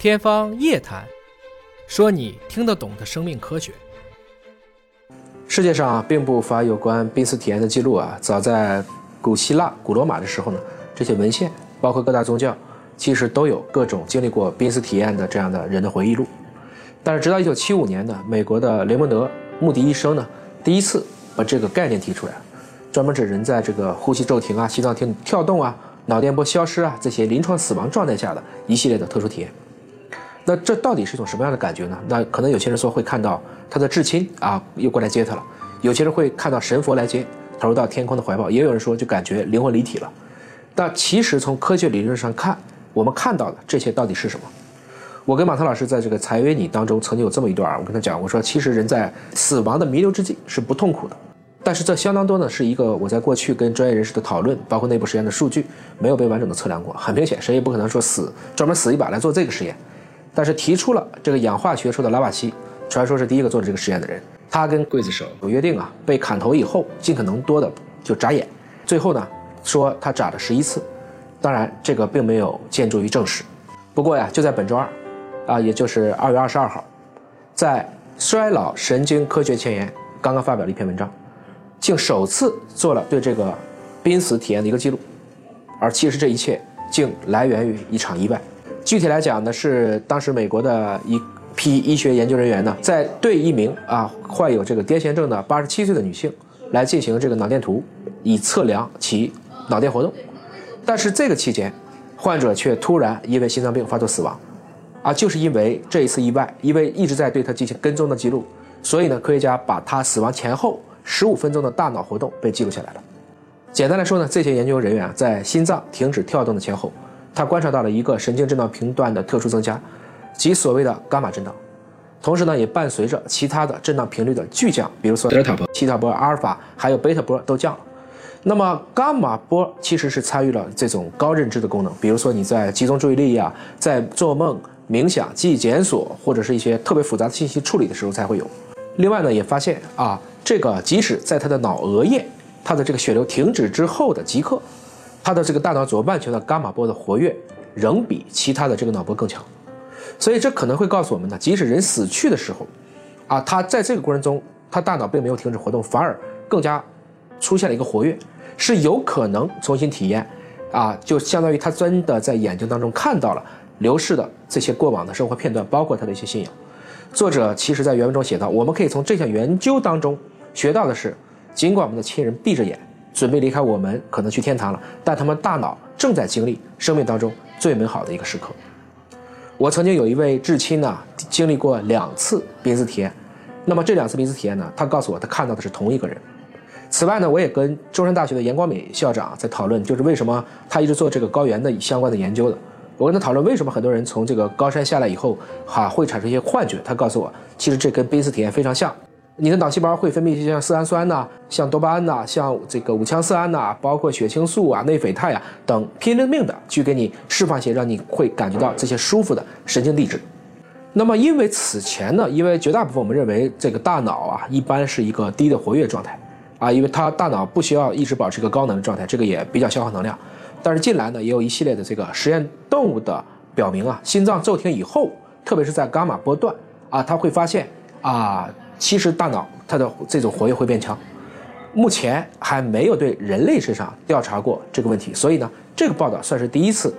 天方夜谭，说你听得懂的生命科学。世界上并不乏有关濒死体验的记录啊！早在古希腊、古罗马的时候呢，这些文献，包括各大宗教，其实都有各种经历过濒死体验的这样的人的回忆录。但是直到一九七五年呢，美国的雷蒙德·穆迪医生呢，第一次把这个概念提出来，专门指人在这个呼吸骤停啊、心脏停跳动啊、脑电波消失啊这些临床死亡状态下的一系列的特殊体验。那这到底是一种什么样的感觉呢？那可能有些人说会看到他的至亲啊又过来接他了，有些人会看到神佛来接，投入到天空的怀抱，也有人说就感觉灵魂离体了。但其实从科学理论上看，我们看到的这些到底是什么？我跟马特老师在这个财约你当中曾经有这么一段，我跟他讲，我说其实人在死亡的弥留之际是不痛苦的，但是这相当多呢是一个我在过去跟专业人士的讨论，包括内部实验的数据没有被完整的测量过。很明显，谁也不可能说死专门死一把来做这个实验。但是提出了这个氧化学说的拉瓦锡，传说是第一个做这个实验的人。他跟刽子手有约定啊，被砍头以后尽可能多的就眨眼。最后呢，说他眨了十一次。当然，这个并没有见诸于证实。不过呀，就在本周二，啊，也就是二月二十二号，在《衰老神经科学前沿》刚刚发表了一篇文章，竟首次做了对这个濒死体验的一个记录。而其实这一切竟来源于一场意外。具体来讲呢，是当时美国的一批医学研究人员呢，在对一名啊患有这个癫痫症的八十七岁的女性来进行这个脑电图，以测量其脑电活动。但是这个期间，患者却突然因为心脏病发作死亡，啊，就是因为这一次意外，因为一直在对他进行跟踪的记录，所以呢，科学家把他死亡前后十五分钟的大脑活动被记录下来了。简单来说呢，这些研究人员，在心脏停止跳动的前后。他观察到了一个神经震荡频段的特殊增加，即所谓的伽马震荡，同时呢，也伴随着其他的震荡频率的巨降，比如说德尔塔波、西塔波、阿尔法，还有贝塔波都降了。那么伽马波其实是参与了这种高认知的功能，比如说你在集中注意力啊，在做梦、冥想、记忆检索或者是一些特别复杂的信息处理的时候才会有。另外呢，也发现啊，这个即使在他的脑额叶，他的这个血流停止之后的即刻。他的这个大脑左半球的伽马波的活跃仍比其他的这个脑波更强，所以这可能会告诉我们呢，即使人死去的时候，啊，他在这个过程中，他大脑并没有停止活动，反而更加出现了一个活跃，是有可能重新体验，啊，就相当于他真的在眼睛当中看到了流逝的这些过往的生活片段，包括他的一些信仰。作者其实在原文中写道，我们可以从这项研究当中学到的是，尽管我们的亲人闭着眼。准备离开我们，可能去天堂了，但他们大脑正在经历生命当中最美好的一个时刻。我曾经有一位至亲呢，经历过两次濒死体验，那么这两次濒死体验呢，他告诉我他看到的是同一个人。此外呢，我也跟中山大学的严光敏校长在讨论，就是为什么他一直做这个高原的相关的研究的。我跟他讨论为什么很多人从这个高山下来以后，哈会产生一些幻觉，他告诉我，其实这跟濒死体验非常像。你的脑细胞会分泌一些像色氨酸呐、像多巴胺呐、像这个五羟色胺呐，包括血清素啊、内啡肽啊等拼了命的去给你释放些让你会感觉到这些舒服的神经递质。那么因为此前呢，因为绝大部分我们认为这个大脑啊一般是一个低的活跃状态啊，因为它大脑不需要一直保持一个高能的状态，这个也比较消耗能量。但是近来呢，也有一系列的这个实验动物的表明啊，心脏骤停以后，特别是在伽马波段啊，它会发现啊。其实大脑它的这种活跃会变强，目前还没有对人类身上调查过这个问题，所以呢，这个报道算是第一次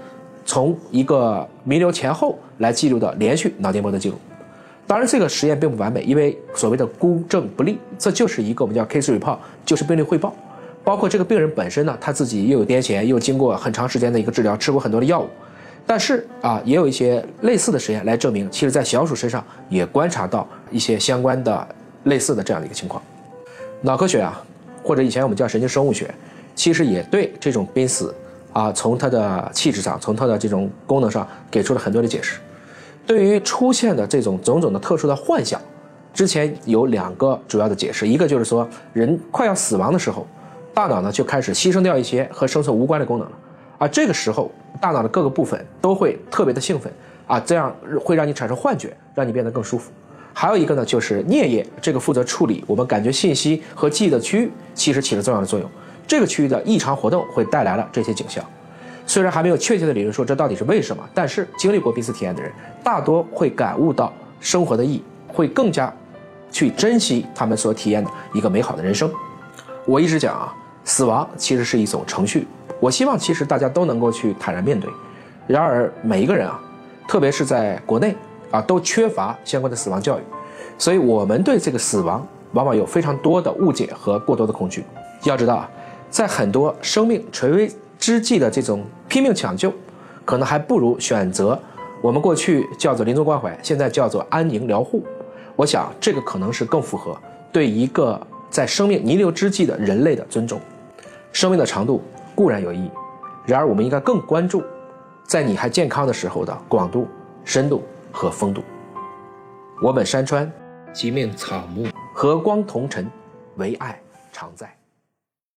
从一个弥留前后来记录的连续脑电波的记录。当然，这个实验并不完美，因为所谓的孤证不立，这就是一个我们叫 case report，就是病例汇报，包括这个病人本身呢，他自己又有癫痫，又经过很长时间的一个治疗，吃过很多的药物。但是啊，也有一些类似的实验来证明，其实，在小鼠身上也观察到一些相关的类似的这样的一个情况。脑科学啊，或者以前我们叫神经生物学，其实也对这种濒死啊，从它的气质上，从它的这种功能上，给出了很多的解释。对于出现的这种种种的特殊的幻象，之前有两个主要的解释，一个就是说，人快要死亡的时候，大脑呢就开始牺牲掉一些和生存无关的功能了。而这个时候，大脑的各个部分都会特别的兴奋啊，这样会让你产生幻觉，让你变得更舒服。还有一个呢，就是颞叶这个负责处理我们感觉信息和记忆的区域，其实起了重要的作用。这个区域的异常活动会带来了这些景象。虽然还没有确切的理论说这到底是为什么，但是经历过濒死体验的人，大多会感悟到生活的意义，会更加去珍惜他们所体验的一个美好的人生。我一直讲啊，死亡其实是一种程序，我希望其实大家都能够去坦然面对。然而每一个人啊，特别是在国内啊，都缺乏相关的死亡教育，所以我们对这个死亡往往有非常多的误解和过多的恐惧。要知道啊，在很多生命垂危之际的这种拼命抢救，可能还不如选择我们过去叫做临终关怀，现在叫做安宁疗护。我想这个可能是更符合对一个在生命弥留之际的人类的尊重。生命的长度固然有意义，然而我们应该更关注。在你还健康的时候的广度、深度和风度。我本山川，即命草木，和光同尘，唯爱常在。